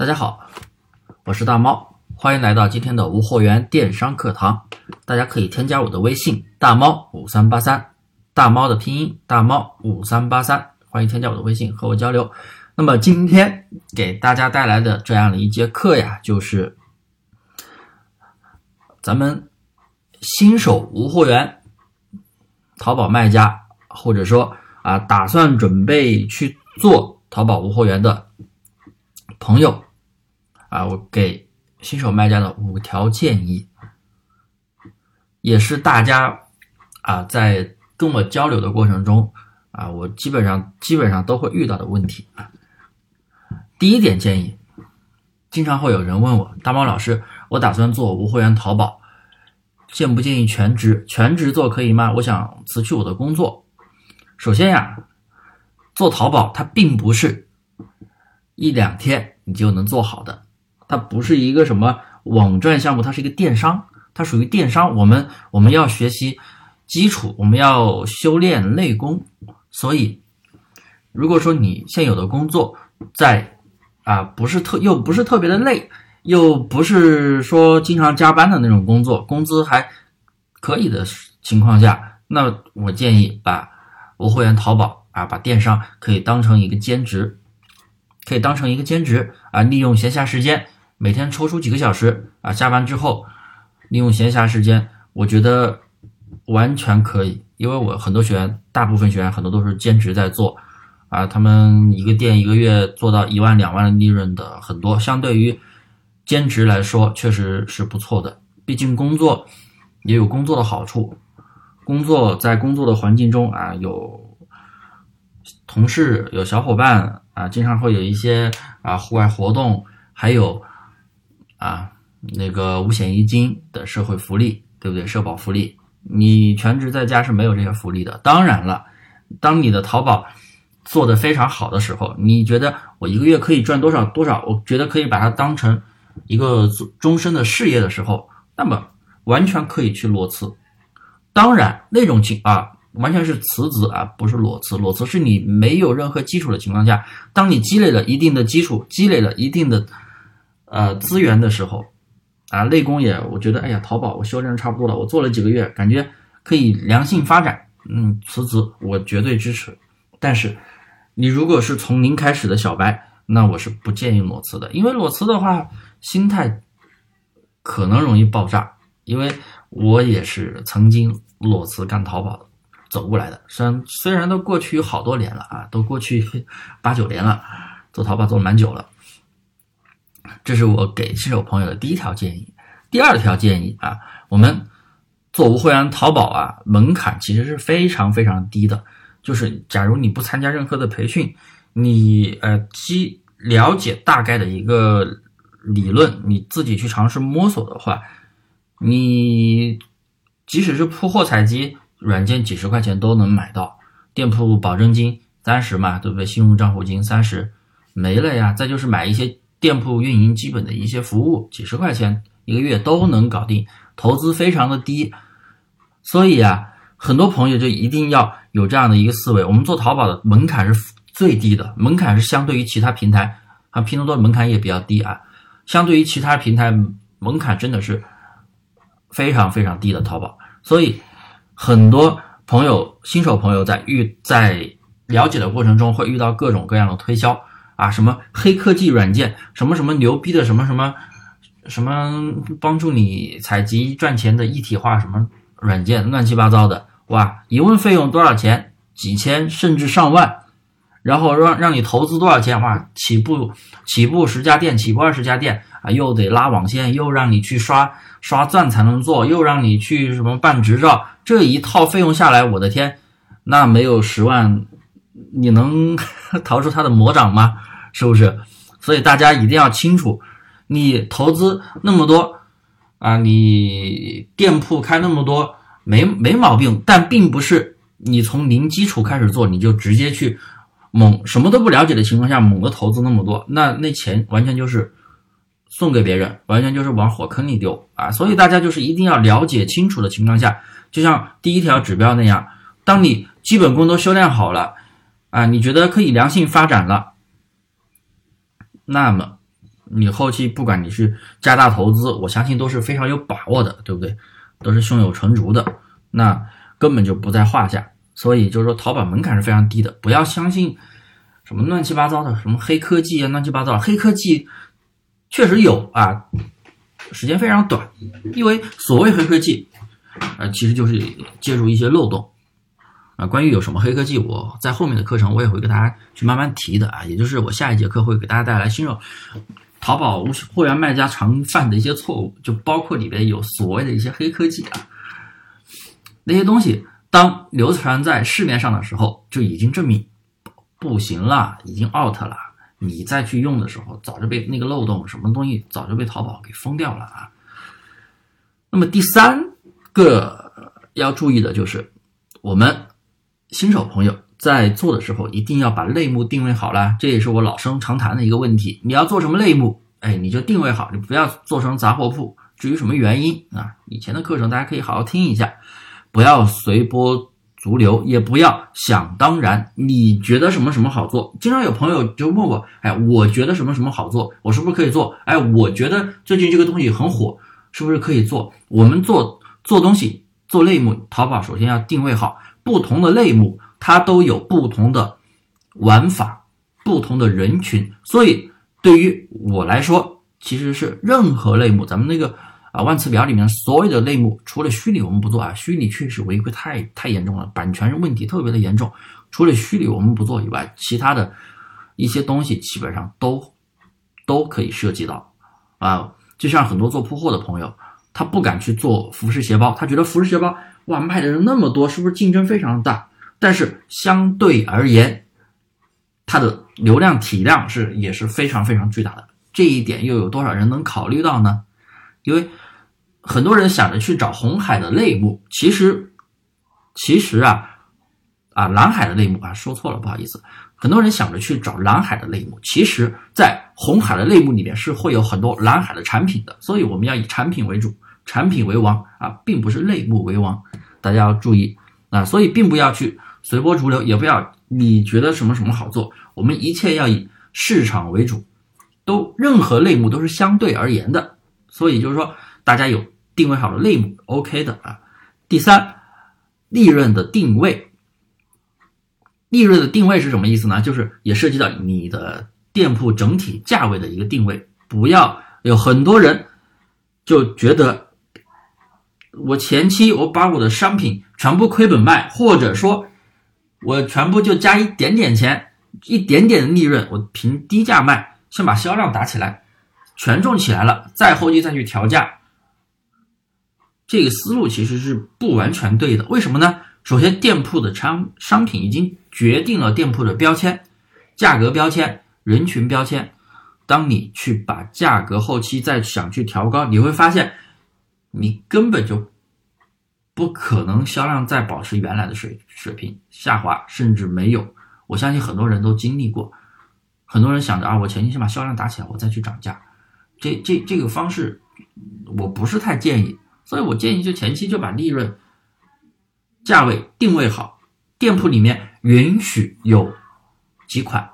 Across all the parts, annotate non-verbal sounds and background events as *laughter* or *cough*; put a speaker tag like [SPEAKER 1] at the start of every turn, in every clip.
[SPEAKER 1] 大家好，我是大猫，欢迎来到今天的无货源电商课堂。大家可以添加我的微信大猫五三八三，大猫的拼音大猫五三八三，欢迎添加我的微信和我交流。那么今天给大家带来的这样的一节课呀，就是咱们新手无货源淘宝卖家，或者说啊打算准备去做淘宝无货源的朋友啊，我给新手卖家的五条建议，也是大家啊在跟我交流的过程中啊，我基本上基本上都会遇到的问题啊。第一点建议，经常会有人问我，大猫老师，我打算做无货源淘宝，建不建议全职？全职做可以吗？我想辞去我的工作。首先呀，做淘宝它并不是一两天你就能做好的，它不是一个什么网站项目，它是一个电商，它属于电商。我们我们要学习基础，我们要修炼内功。所以，如果说你现有的工作在啊，不是特又不是特别的累，又不是说经常加班的那种工作，工资还可以的情况下，那我建议把无货源淘宝啊，把电商可以当成一个兼职，可以当成一个兼职啊，利用闲暇时间，每天抽出几个小时啊，下班之后利用闲暇时间，我觉得完全可以，因为我很多学员，大部分学员很多都是兼职在做。啊，他们一个店一个月做到一万两万利润的很多，相对于兼职来说，确实是不错的。毕竟工作也有工作的好处，工作在工作的环境中啊，有同事、有小伙伴啊，经常会有一些啊户外活动，还有啊那个五险一金的社会福利，对不对？社保福利，你全职在家是没有这些福利的。当然了，当你的淘宝。做的非常好的时候，你觉得我一个月可以赚多少多少？我觉得可以把它当成一个终身的事业的时候，那么完全可以去裸辞。当然，那种情啊，完全是辞职啊，不是裸辞。裸辞是你没有任何基础的情况下，当你积累了一定的基础，积累了一定的呃资源的时候，啊，内功也，我觉得，哎呀，淘宝我修炼差不多了，我做了几个月，感觉可以良性发展，嗯，辞职我绝对支持。但是。你如果是从零开始的小白，那我是不建议裸辞的，因为裸辞的话，心态可能容易爆炸。因为我也是曾经裸辞干淘宝的走过来的，虽然虽然都过去好多年了啊，都过去八九年了，做淘宝做了蛮久了。这是我给新手朋友的第一条建议。第二条建议啊，我们做无货源淘宝啊，门槛其实是非常非常低的。就是，假如你不参加任何的培训，你呃，基了解大概的一个理论，你自己去尝试摸索的话，你即使是铺货采集软件，几十块钱都能买到，店铺保证金三十嘛，对不对？信用账户金三十没了呀。再就是买一些店铺运营基本的一些服务，几十块钱一个月都能搞定，投资非常的低，所以啊。很多朋友就一定要有这样的一个思维，我们做淘宝的门槛是最低的，门槛是相对于其他平台啊，拼多多的门槛也比较低啊，相对于其他平台门槛真的是非常非常低的淘宝，所以很多朋友新手朋友在遇在了解的过程中会遇到各种各样的推销啊，什么黑科技软件，什么什么牛逼的什么什么什么帮助你采集赚钱的一体化什么软件，乱七八糟的。哇，一问费用多少钱？几千甚至上万，然后让让你投资多少钱？哇，起步起步十家店，起步二十家店啊，又得拉网线，又让你去刷刷钻才能做，又让你去什么办执照，这一套费用下来，我的天，那没有十万，你能 *laughs* 逃出他的魔掌吗？是不是？所以大家一定要清楚，你投资那么多啊，你店铺开那么多。没没毛病，但并不是你从零基础开始做，你就直接去猛什么都不了解的情况下猛的投资那么多，那那钱完全就是送给别人，完全就是往火坑里丢啊！所以大家就是一定要了解清楚的情况下，就像第一条指标那样，当你基本功都修炼好了啊，你觉得可以良性发展了，那么你后期不管你是加大投资，我相信都是非常有把握的，对不对？都是胸有成竹的，那根本就不在话下。所以就是说，淘宝门槛是非常低的，不要相信什么乱七八糟的什么黑科技啊，乱七八糟黑科技确实有啊，时间非常短，因为所谓黑科技，呃，其实就是借助一些漏洞啊。关于有什么黑科技，我在后面的课程我也会给大家去慢慢提的啊，也就是我下一节课会给大家带来新手淘宝无货源卖家常犯的一些错误，就包括里边有所谓的一些黑科技啊，那些东西。当流传在市面上的时候，就已经证明不行了，已经 out 了。你再去用的时候，早就被那个漏洞什么东西早就被淘宝给封掉了啊。那么第三个要注意的就是，我们新手朋友在做的时候，一定要把类目定位好了。这也是我老生常谈的一个问题。你要做什么类目，哎，你就定位好，你不要做成杂货铺。至于什么原因啊，以前的课程大家可以好好听一下。不要随波逐流，也不要想当然。你觉得什么什么好做？经常有朋友就问我，哎，我觉得什么什么好做，我是不是可以做？哎，我觉得最近这个东西很火，是不是可以做？我们做做东西做类目，淘宝首先要定位好，不同的类目它都有不同的玩法，不同的人群。所以对于我来说，其实是任何类目，咱们那个。啊，万词表里面所有的类目，除了虚拟我们不做啊，虚拟确实违规太太严重了，版权问题特别的严重。除了虚拟我们不做以外，其他的一些东西基本上都都可以涉及到。啊，就像很多做铺货的朋友，他不敢去做服饰鞋包，他觉得服饰鞋包哇卖的人那么多，是不是竞争非常大？但是相对而言，它的流量体量是也是非常非常巨大的。这一点又有多少人能考虑到呢？因为很多人想着去找红海的类目，其实其实啊啊蓝海的类目啊说错了，不好意思。很多人想着去找蓝海的类目，其实，在红海的类目里面是会有很多蓝海的产品的，所以我们要以产品为主，产品为王啊，并不是类目为王，大家要注意啊。所以并不要去随波逐流，也不要你觉得什么什么好做，我们一切要以市场为主，都任何类目都是相对而言的。所以就是说，大家有定位好的类目，OK 的啊。第三，利润的定位，利润的定位是什么意思呢？就是也涉及到你的店铺整体价位的一个定位。不要有很多人就觉得，我前期我把我的商品全部亏本卖，或者说我全部就加一点点钱，一点点的利润，我凭低价卖，先把销量打起来。权重起来了，再后期再去调价，这个思路其实是不完全对的。为什么呢？首先，店铺的商商品已经决定了店铺的标签、价格标签、人群标签。当你去把价格后期再想去调高，你会发现，你根本就不可能销量再保持原来的水水平，下滑甚至没有。我相信很多人都经历过，很多人想着啊，我前期先把销量打起来，我再去涨价。这这这个方式我不是太建议，所以我建议就前期就把利润价位定位好，店铺里面允许有几款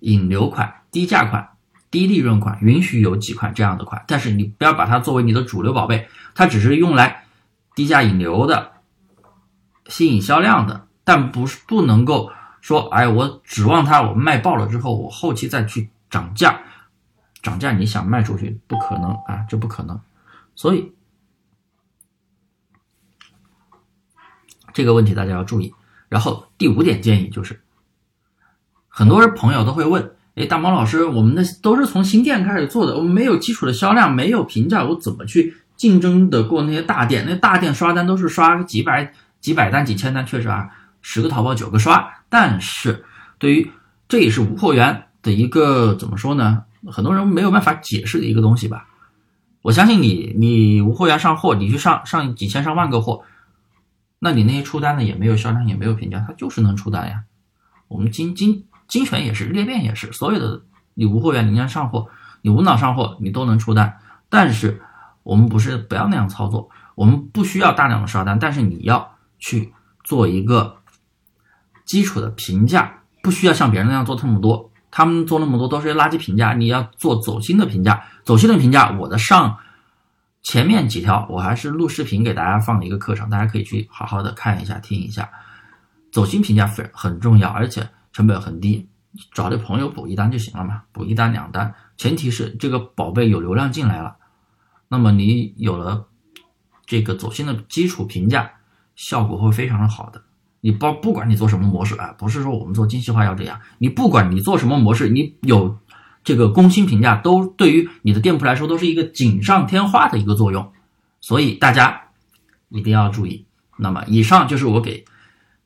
[SPEAKER 1] 引流款、低价款、低利润款，允许有几款这样的款，但是你不要把它作为你的主流宝贝，它只是用来低价引流的、吸引销量的，但不是不能够说，哎，我指望它我卖爆了之后，我后期再去涨价。涨价你想卖出去不可能啊，这不可能，所以这个问题大家要注意。然后第五点建议就是，很多人朋友都会问，哎，大毛老师，我们的都是从新店开始做的，我们没有基础的销量，没有评价，我怎么去竞争的过那些大店？那大店刷单都是刷几百几百单、几千单，确实啊，十个淘宝九个刷。但是对于这也是无货源的一个怎么说呢？很多人没有办法解释的一个东西吧，我相信你，你无货源上货，你去上上几千上万个货，那你那些出单的也没有销量，也没有评价，它就是能出单呀。我们精精精选也是，裂变也是，所有的你无货源，你让上货，你无脑上货，你都能出单。但是我们不是不要那样操作，我们不需要大量的刷单，但是你要去做一个基础的评价，不需要像别人那样做这么多。他们做那么多都是垃圾评价，你要做走心的评价。走心的评价，我的上前面几条我还是录视频给大家放了一个课程，大家可以去好好的看一下、听一下。走心评价非很重要，而且成本很低，找点朋友补一单就行了嘛，补一单两单，前提是这个宝贝有流量进来了，那么你有了这个走心的基础评价，效果会非常的好的。你包不管你做什么模式啊，不是说我们做精细化要这样，你不管你做什么模式，你有这个公薪评价，都对于你的店铺来说都是一个锦上添花的一个作用，所以大家一定要注意。那么以上就是我给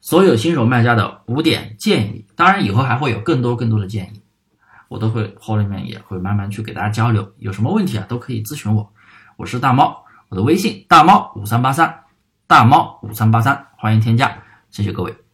[SPEAKER 1] 所有新手卖家的五点建议，当然以后还会有更多更多的建议，我都会后面也会慢慢去给大家交流，有什么问题啊都可以咨询我，我是大猫，我的微信大猫五三八三，大猫五三八三，欢迎添加。谢谢各位。